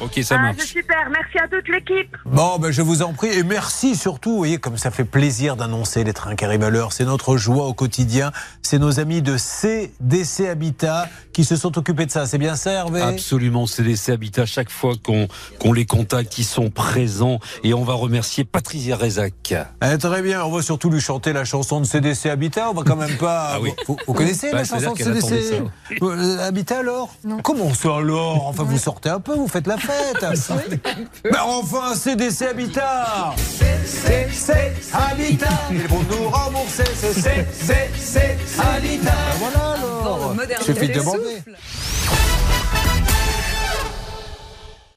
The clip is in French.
Ok, ça Ah, marche. c'est super. Merci à toute l'équipe. Bon, ben, je vous en prie. Et merci surtout. Vous voyez, comme ça fait plaisir d'annoncer les trains qui arrivent à l'heure. C'est notre joie au quotidien. C'est nos amis de CDC Habitat qui se sont occupés de ça. C'est bien ça, Hervé? Absolument, CDC Habitat, chaque fois qu'on qu'on les contacte, ils sont présents. Et on va remercier Patricia Rezac. Eh, Très bien. On va surtout lui chanter la chanson de CDC Habitat. On va quand même pas. Ah oui. vous, vous connaissez Bah, la chanson de CDC Euh, Habitat alors? Comment ça alors? Enfin, vous sortez un peu, vous faites la fête. Mais enfin, CDC Habitat CDC Habitat Ils vont nous rembourser. C'est CDC Habitat. Ben Voilà alors. Modernité Suffit de demander.